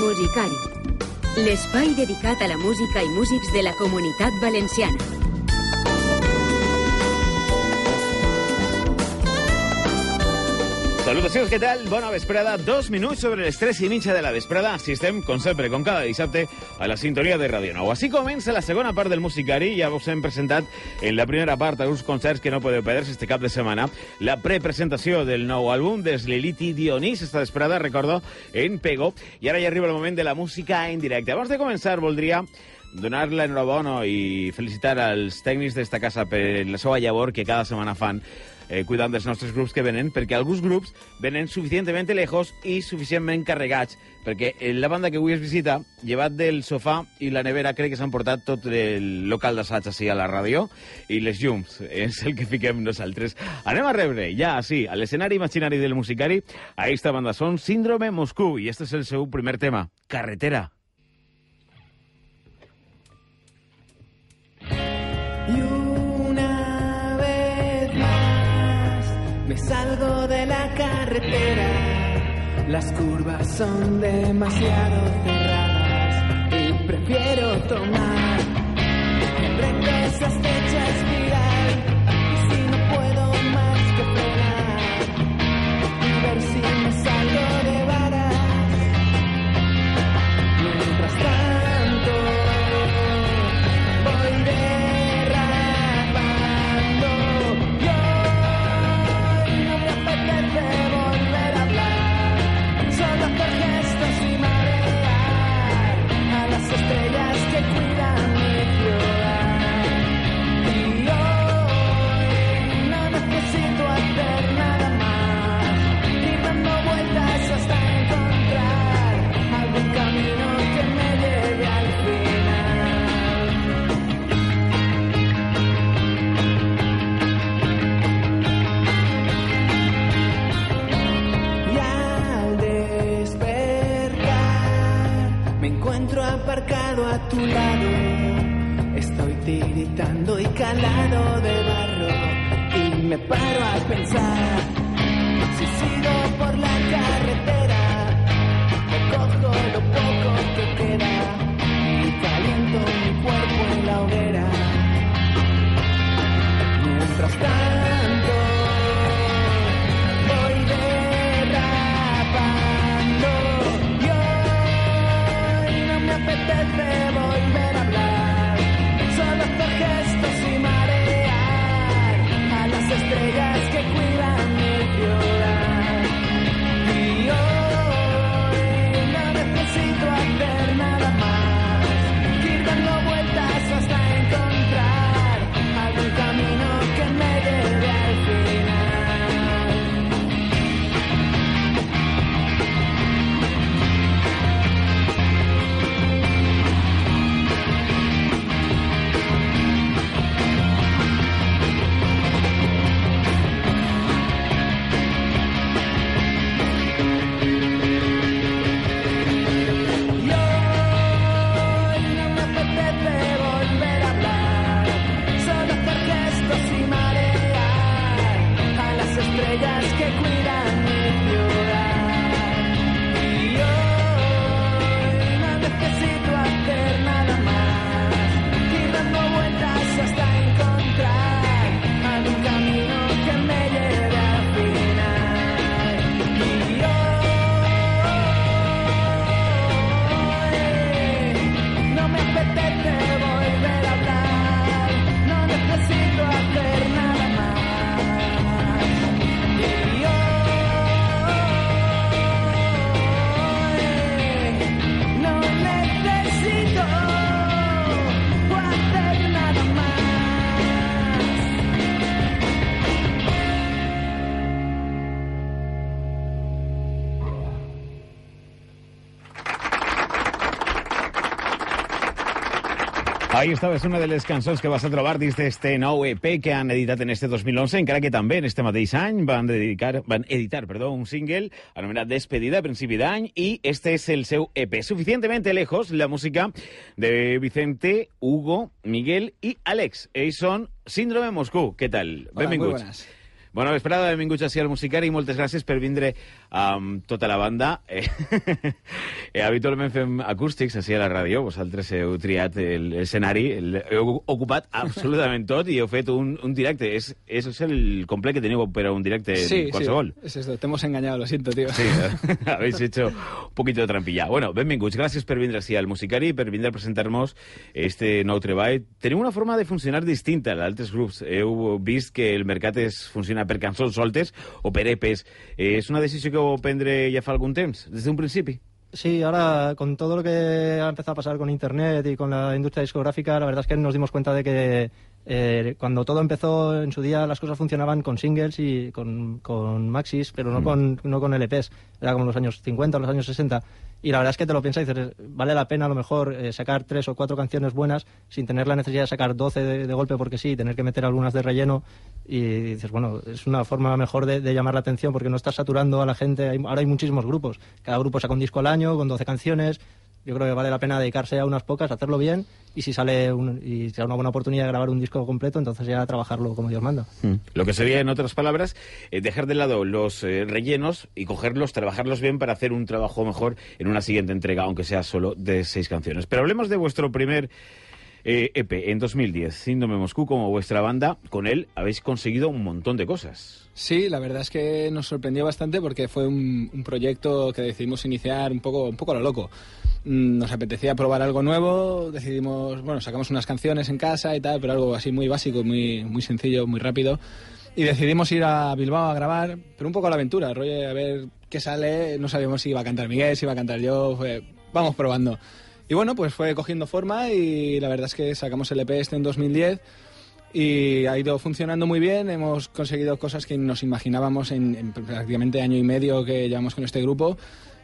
Musicari, l'espai dedicat a la música i músics de la comunitat valenciana. Salutacions, què tal? Bona vesprada. Dos minuts sobre les tres i mitja de la vesprada. Si estem, com sempre, com cada dissabte, a la sintonia de Radio Nou. Així comença la segona part del Musicari. Ja us hem presentat en la primera part alguns concerts que no podeu perdre este cap de setmana. La prepresentació del nou àlbum des Lilith Dionís esta vesprada, recordo, en Pego. I ara ja arriba el moment de la música en directe. Abans de començar, voldria donar l'enhorabona i felicitar als tècnics d'esta casa per la seva llavor que cada setmana fan eh, cuidant dels nostres grups que venen, perquè alguns grups venen suficientment lejos i suficientment carregats, perquè la banda que avui es visita, llevat del sofà i la nevera, crec que s'han portat tot el local d'assaig així a la ràdio, i les llums, és el que fiquem nosaltres. Anem a rebre, ja, sí, a l'escenari imaginari del musicari, a esta banda són Síndrome Moscú, i este és el seu primer tema, Carretera. Me salgo de la carretera, las curvas son demasiado cerradas y prefiero tomar en recta esa espiral. Y si no puedo más que frenar ver si me Ahí estava, és una de les cançons que vas a trobar dins d'este nou EP que han editat en este 2011, encara que també en este mateix any van, dedicar, van editar perdó, un single anomenat Despedida a principi d'any i este és el seu EP. Suficientemente lejos, la música de Vicente, Hugo, Miguel i Alex. Ells són Síndrome Moscú. Què tal? Hola, muy Benvinguts. buenas. Bona vesprada, benvinguts així al Musicari i moltes gràcies per vindre amb tota la banda. Eh, eh, habitualment fem acústics així a la ràdio, vosaltres heu triat l'escenari, heu ocupat absolutament tot i heu fet un, un directe. És, és el complet que teniu per a un directe Sí, qualsevol. sí, es esto. Te hemos engañado, lo siento, tío. Sí, habéis hecho un poquito de trampilla. Bueno, benvinguts, gràcies per vindre així al Musicari, per vindre a presentar-nos este nou treball. Teniu una forma de funcionar distinta a d'altres grups. Heu vist que el mercat es funciona per cançons soltes o per EPs. Eh, és una decisió que vau prendre ja fa algun temps, des d'un principi? Sí, ahora con todo lo que ha empezado a pasar con Internet y con la industria discográfica, la verdad es que nos dimos cuenta de que eh, cuando todo empezó en su día las cosas funcionaban con singles y con, con maxis, pero no, con, no con LPs. Era como los años 50 o los años 60. Y la verdad es que te lo piensas y dices, vale la pena a lo mejor eh, sacar tres o cuatro canciones buenas sin tener la necesidad de sacar 12 de, golpe porque sí, tener que meter algunas de relleno. Y dices, bueno, es una forma mejor de, llamar la atención porque no estás saturando a la gente. Ahora hay muchísimos grupos. Cada grupo saca un disco al año con 12 canciones. Yo creo que vale la pena dedicarse a unas pocas, hacerlo bien y si sale un, y sea una buena oportunidad de grabar un disco completo, entonces ya trabajarlo como Dios manda. Lo que sería, en otras palabras, eh, dejar de lado los eh, rellenos y cogerlos, trabajarlos bien para hacer un trabajo mejor en una siguiente entrega, aunque sea solo de seis canciones. Pero hablemos de vuestro primer eh, EP en 2010, Síndrome Moscú, como vuestra banda. Con él habéis conseguido un montón de cosas. Sí, la verdad es que nos sorprendió bastante porque fue un, proyecto que decidimos iniciar un poco, un poco a lo loco. Mm, Nos apetecía probar algo nuevo, decidimos, bueno, sacamos unas canciones en casa y tal, pero algo así muy básico, muy, muy sencillo, muy rápido. Y decidimos ir a Bilbao a grabar, pero un poco a la aventura, rollo, a ver qué sale. No sabíamos si iba a cantar Miguel, si iba a cantar yo, vamos probando. Y bueno, pues fue cogiendo forma y la verdad es que sacamos el EP este en 2010 y ha ido funcionando muy bien. Hemos conseguido cosas que nos imaginábamos en, en prácticamente año y medio que llevamos con este grupo.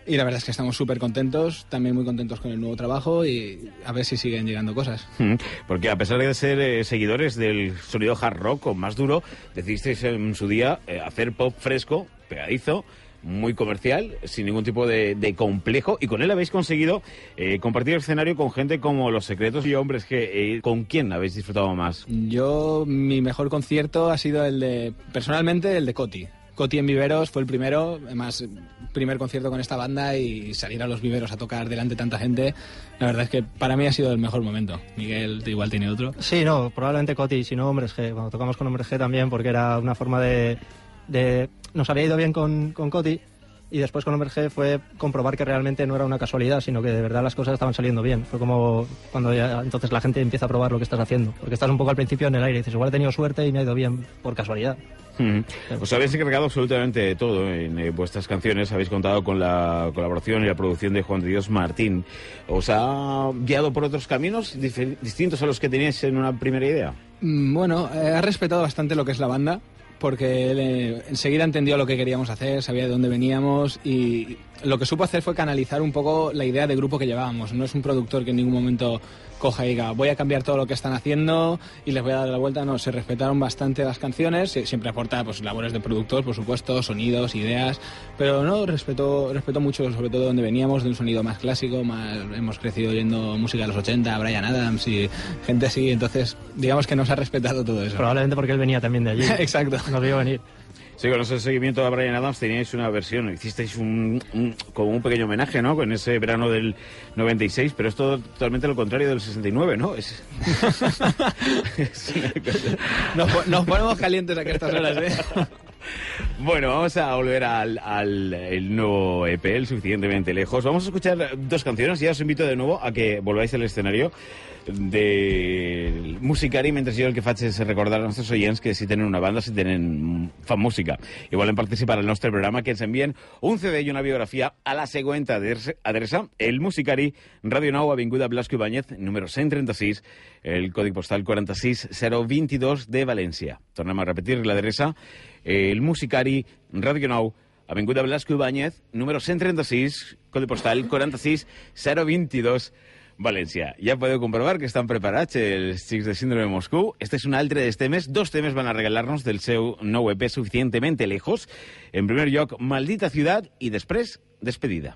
Y la verdad es que estamos súper contentos, también muy contentos con el nuevo trabajo y a ver si siguen llegando cosas. Mm, Porque a pesar de ser eh, seguidores del sonido hard rock o más duro, decidisteis en su día eh, hacer pop fresco, pegadizo, muy comercial, sin ningún tipo de, de complejo, y con él habéis conseguido eh, compartir el escenario con gente como Los Secretos y Hombres que eh, ¿Con quién habéis disfrutado más? Yo, mi mejor concierto ha sido el de, personalmente, el de Coti. Coti en Viveros fue el primero, además, primer concierto con esta banda y salir a los Viveros a tocar delante de tanta gente, la verdad es que para mí ha sido el mejor momento. Miguel igual tiene otro. Sí, no, probablemente Coti, si no Hombres G. Cuando tocamos con Hombres G también, porque era una forma de. De- nos había ido bien con, con Coti y después con G fue comprobar que realmente no era una casualidad, sino que de verdad las cosas estaban saliendo bien. Fue como cuando ya entonces la gente empieza a probar lo que estás haciendo, porque estás un poco al principio en el aire y dices, igual he tenido suerte y me ha ido bien por casualidad. Mm. Os habéis encargado absolutamente de todo en eh, vuestras canciones. Habéis contado con la colaboración y la producción de Juan de Dios Martín. ¿Os ha guiado por otros caminos distintos a los que teníais en una primera idea? Mm, Bueno, eh, ha respetado bastante lo que es la banda, porque él eh, enseguida entendió lo que queríamos hacer, sabía de dónde veníamos y lo que supo hacer fue canalizar un poco la idea de grupo que llevábamos. No es un productor que en ningún momento coja y diga voy a cambiar todo lo que están haciendo y les voy a dar la vuelta. No, se respetaron bastante las canciones, sie- siempre aporta pues labores de productor, por supuesto, sonidos, ideas, pero no, respetó, respetó mucho sobre todo de dónde veníamos, de un sonido más clásico, más hemos crecido oyendo música de los 80, Brian Adams y gente así, entonces digamos que nos ha respetado todo eso. Probablemente porque él venía también de allí. Exacto. Nos vio venir. Sí, con ese seguimiento a Brian Adams teníais una versión, hicisteis un, un- como un pequeño homenaje, ¿no? Con ese verano del 96, pero es todo totalmente lo contrario del 69, ¿no? Es, es Nos, nos ponemos calientes aquí a estas horas, ¿eh? Bueno, vamos a volver al, al el nuevo EP, el suficientemente lejos. Vamos a escuchar dos canciones y ya os invito de nuevo a que volváis al escenario de Musicari mentre jo el que faig és recordar als nostres oients que si tenen una banda, si tenen fan música i volen participar al nostre programa, que ens envien un CD i una biografia a la següent adreça, el Musicari, Ràdio Nou, Avinguda Blasco Ibáñez, número 136, el còdic postal 46022 de València. Tornem a repetir l'adreça, el Musicari, Ràdio Nou, Avinguda Blasco Ibáñez, número 136, codi postal 46022 València. Ja podeu comprovar que estan preparats els xics de Síndrome de Moscou. Este és un altre dels temes. Dos temes van a regalar-nos del seu nou EP Suficientemente Lejos. En primer lloc, Maldita Ciudad i després, Despedida.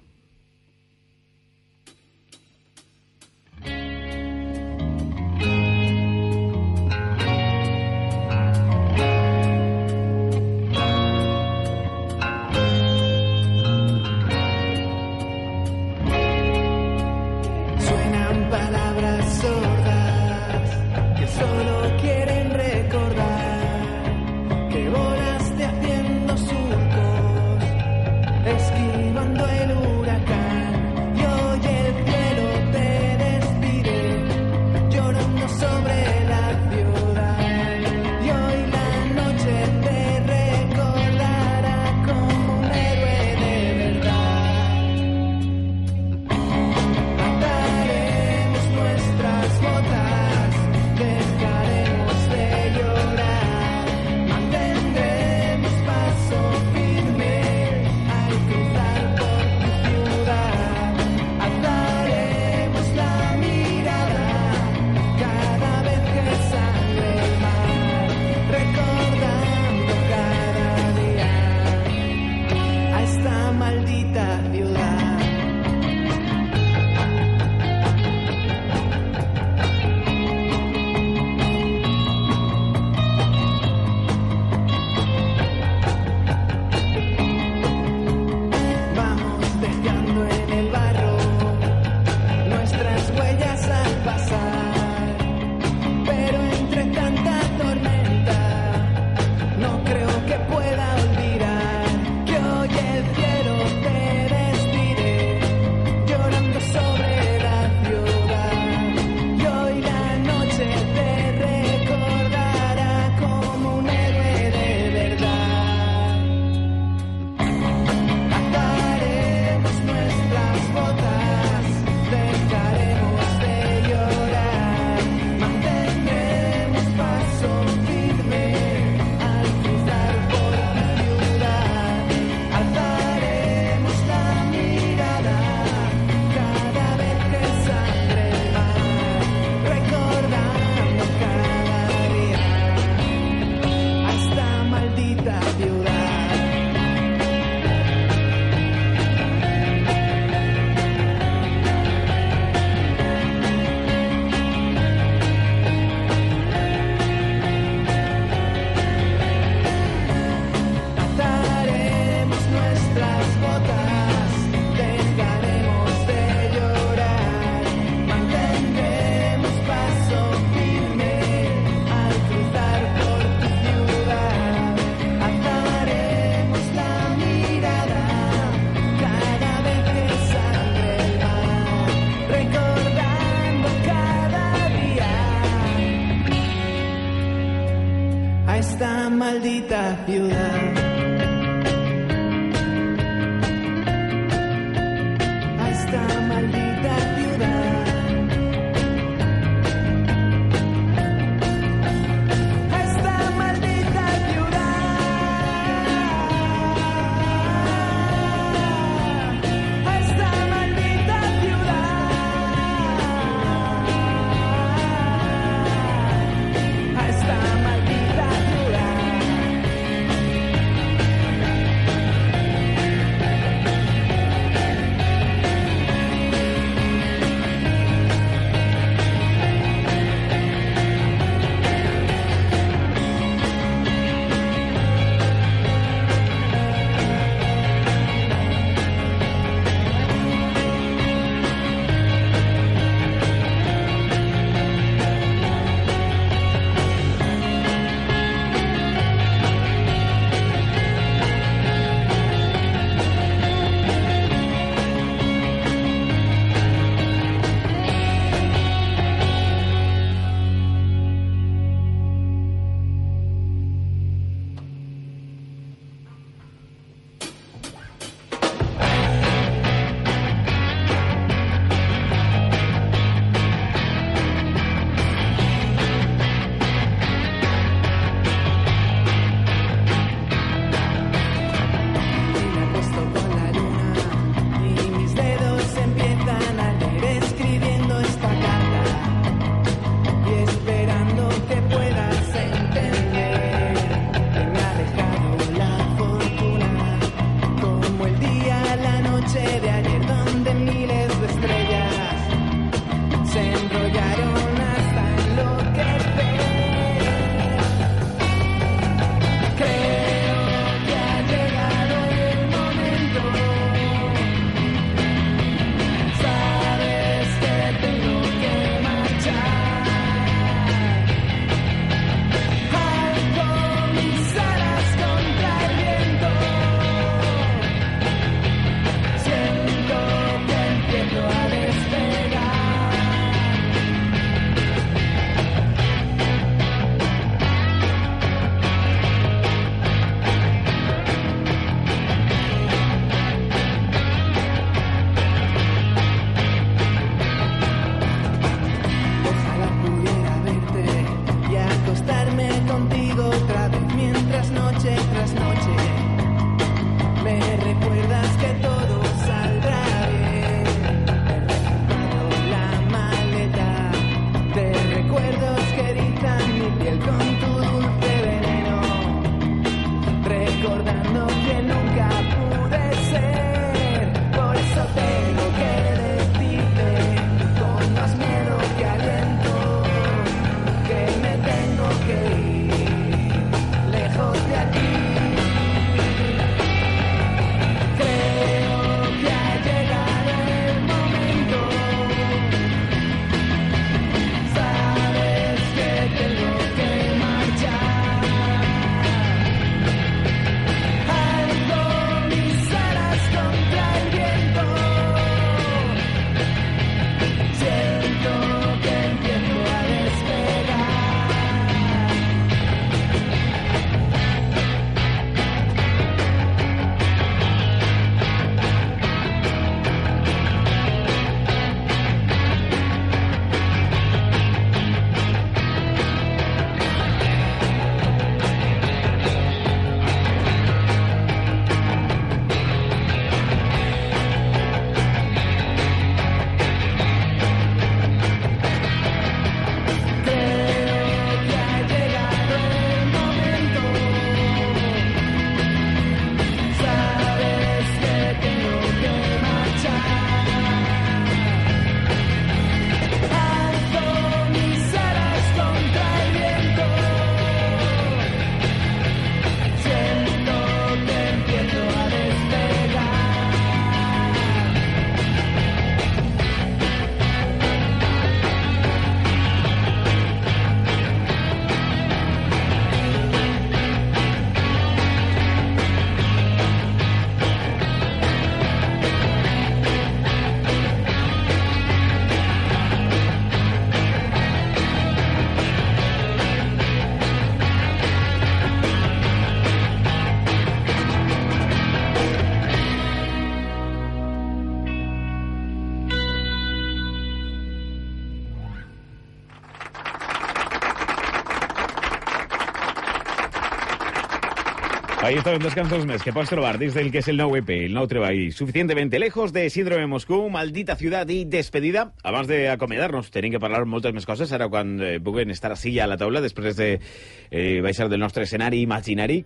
Estaven dos més que pots trobar dins del que és el nou EP, el nou treball, suficientemente lejos de Síndrome Moscú, Maldita Ciudad i Despedida. Abans d'acomiadar-nos, tenim que parlar moltes més coses, ara quan eh, puguen estar així a la taula, després de eh, baixar del nostre escenari imaginari,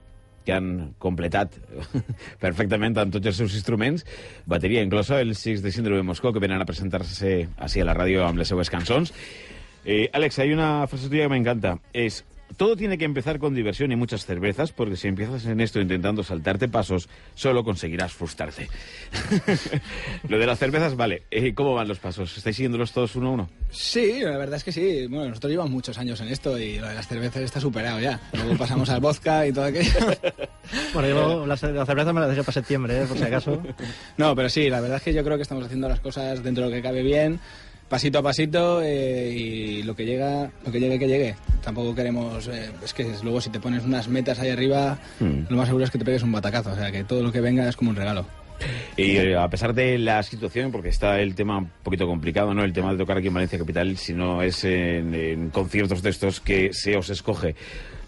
que han completat perfectament amb tots els seus instruments, bateria inclosa, els sis de Síndrome Moscú, que venen a presentar-se així a la ràdio amb les seues cançons. Eh, Alex, hay una frase tuya que me encanta. Todo tiene que empezar con diversión y muchas cervezas, porque si empiezas en esto intentando saltarte pasos, solo conseguirás frustrarte. Lo de las cervezas, vale. Eh, ¿Cómo van los pasos? ¿Estáis siguiéndolos todos uno a uno? Sí, la verdad es que sí. Bueno, nosotros llevamos muchos años en esto y lo de las cervezas está superado ya. Luego pasamos al vodka y todo aquello. Bueno, yo la, la cerveza me la dejé para septiembre, ¿eh? por si acaso. No, pero sí, la verdad es que yo creo que estamos haciendo las cosas dentro de lo que cabe bien, pasito a pasito eh, y lo que llega, lo que llegue que llegue. Tampoco queremos, eh, es que luego si te pones unas metas ahí arriba, Mm. lo más seguro es que te pegues un batacazo, o sea que todo lo que venga es como un regalo. Y eh, a pesar de la situación, porque está el tema un poquito complicado, ¿no? El tema de tocar aquí en Valencia Capital, si no es en, en conciertos de estos que se os escoge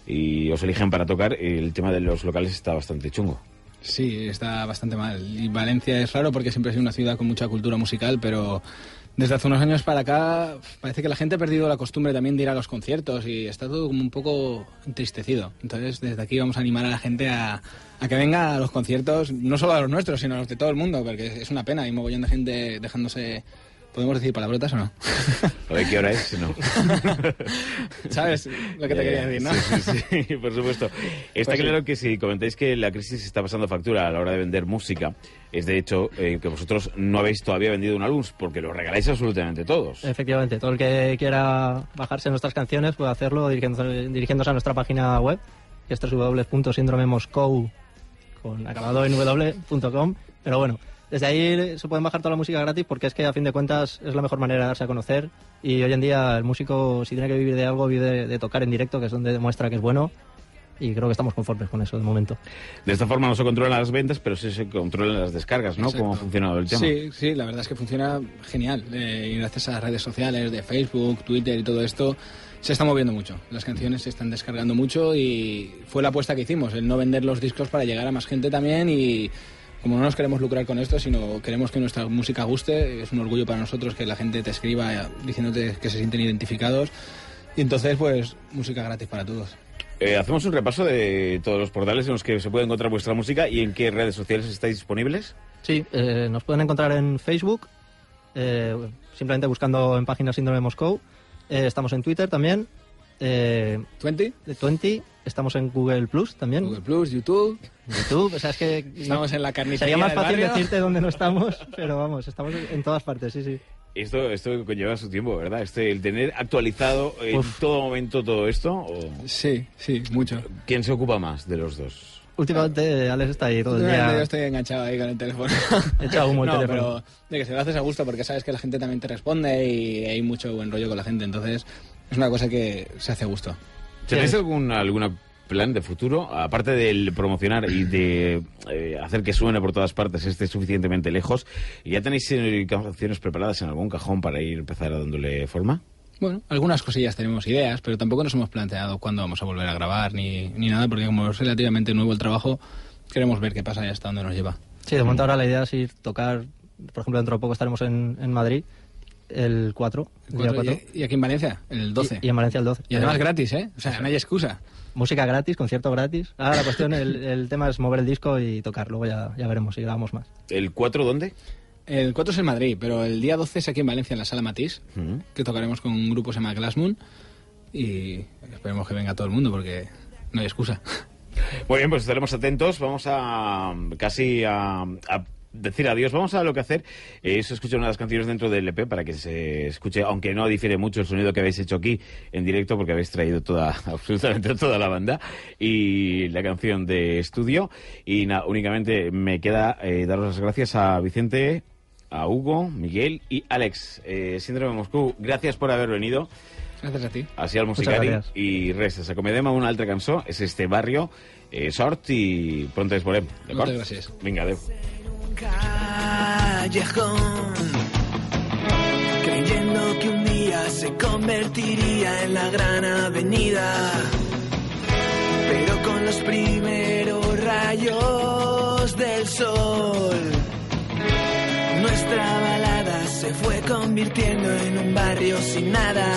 y os eligen para tocar, el tema de los locales está bastante chungo. Sí, está bastante mal. Y Valencia es raro porque siempre ha sido una ciudad con mucha cultura musical, pero desde hace unos años para acá parece que la gente ha perdido la costumbre también de ir a los conciertos y está todo como un poco entristecido. Entonces, desde aquí vamos a animar a la gente a, a que venga a los conciertos, no solo a los nuestros, sino a los de todo el mundo, porque es una pena. Hay mogollón de gente dejándose... ¿Podemos decir palabrotas o no? A ver qué hora es, no. ¿Sabes lo que te quería decir, no? Sí, sí, sí, por supuesto. Está Pues sí. claro que si comentáis que la crisis está pasando factura a la hora de vender música, es de hecho eh, que vosotros no habéis todavía vendido un álbum porque lo regaláis absolutamente todos. Efectivamente, todo el que quiera bajarse nuestras canciones puede hacerlo dirigiéndose, dirigiéndose a nuestra página web, que es www.síndromemoscou, con acabado en w.com. Pero bueno, desde ahí se pueden bajar toda la música gratis porque es que a fin de cuentas es la mejor manera de darse a conocer. Y hoy en día el músico, si tiene que vivir de algo, vive de, de tocar en directo, que es donde demuestra que es bueno. Y creo que estamos conformes con eso de momento. De esta forma no se controlan las ventas, pero sí se controlan las descargas, ¿no? Exacto. ¿Cómo ha funcionado el tema? Sí, sí, la verdad es que funciona genial. Eh, y gracias a las redes sociales de Facebook, Twitter y todo esto, se está moviendo mucho. Las canciones se están descargando mucho y fue la apuesta que hicimos, el no vender los discos para llegar a más gente también y como no nos queremos lucrar con esto, sino queremos que nuestra música guste, es un orgullo para nosotros que la gente te escriba eh, diciéndote que se sienten identificados y entonces pues música gratis para todos. Eh, hacemos un repaso de todos los portales en los que se puede encontrar vuestra música y en qué redes sociales estáis disponibles. Sí, eh, nos pueden encontrar en Facebook, eh, simplemente buscando en página Síndrome Moscou. Eh, estamos en Twitter también, eh, ¿20? de 20. Estamos en Google Plus también, Google Plus, YouTube, YouTube. O sea, es que estamos en la carnicería sería más del fácil barrio. decirte dónde no estamos, pero vamos, estamos en todas partes, sí, sí. Esto, esto conlleva su tiempo, ¿verdad? Este, el tener actualizado en Uf. todo momento todo esto. ¿o Sí, sí, mucho. ¿Quién se ocupa más de los dos? Últimamente Alex está ahí todo el Yo día. estoy enganchado ahí con el teléfono. Echa humo el no, teléfono. pero de que se lo haces a gusto porque sabes que la gente también te responde y hay mucho buen rollo con la gente. Entonces, es una cosa que se hace a gusto. ¿Tenéis algún alguna plan de futuro? Aparte del promocionar y de eh, hacer que suene por todas partes, esté suficientemente lejos, ¿ya tenéis eh, canciones preparadas en algún cajón para ir empezar dándole forma? Bueno, algunas cosillas tenemos ideas, pero tampoco nos hemos planteado cuándo vamos a volver a grabar ni, ni nada, porque como es relativamente nuevo el trabajo, queremos ver qué pasa y hasta dónde nos lleva. Sí, de momento ahora la idea es ir tocar, por ejemplo, dentro de poco estaremos en, en Madrid el 4, el día Cuatro- 4, y, y aquí en Valencia, el 12. y, y en Valencia el 12. Y además gratis, ¿eh? O sea, no hay excusa. Música gratis, concierto gratis. Ahora la cuestión, el, el tema es mover el disco y tocar, luego ya, ya veremos si grabamos más. ¿El 4 dónde? El 4 es en Madrid, pero el día 12 es aquí en Valencia, en la Sala Matisse. Mm. que tocaremos con un grupo que se llama Glass Moon y esperemos que venga todo el mundo porque no hay excusa. Muy bien, pues estaremos atentos. Vamos a casi a, a decir adiós. Vamos a lo que hacer es escuchar una de las canciones dentro del EP para que se escuche, aunque no difiere mucho el sonido que habéis hecho aquí en directo porque habéis traído toda, absolutamente toda la banda y la canción de estudio. Y nada, únicamente me queda eh, daros las gracias a Vicente, a Hugo, Miguel y Alex. Eh, Síndrome Moscú, gracias por haber venido. Gracias a ti. Així al Musicari. I res, ens acomodem amb una altra cançó, és este barrio, eh, sort i pronto ens veurem, d'acord? Moltes gràcies. Vinga, adeu. Callejón, creyendo que un día se convertiría en la gran avenida, pero con los primeros rayos del sol, nuestra balada se fue convirtiendo en un barrio sin nada.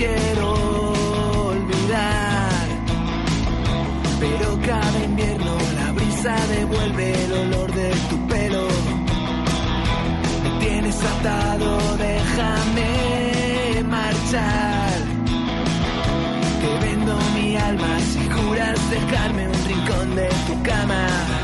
quiero olvidar. Pero cada invierno la brisa devuelve el olor de tu pelo. Me tienes atado, déjame marchar. Te vendo mi alma si juras dejarme un rincón de tu cama.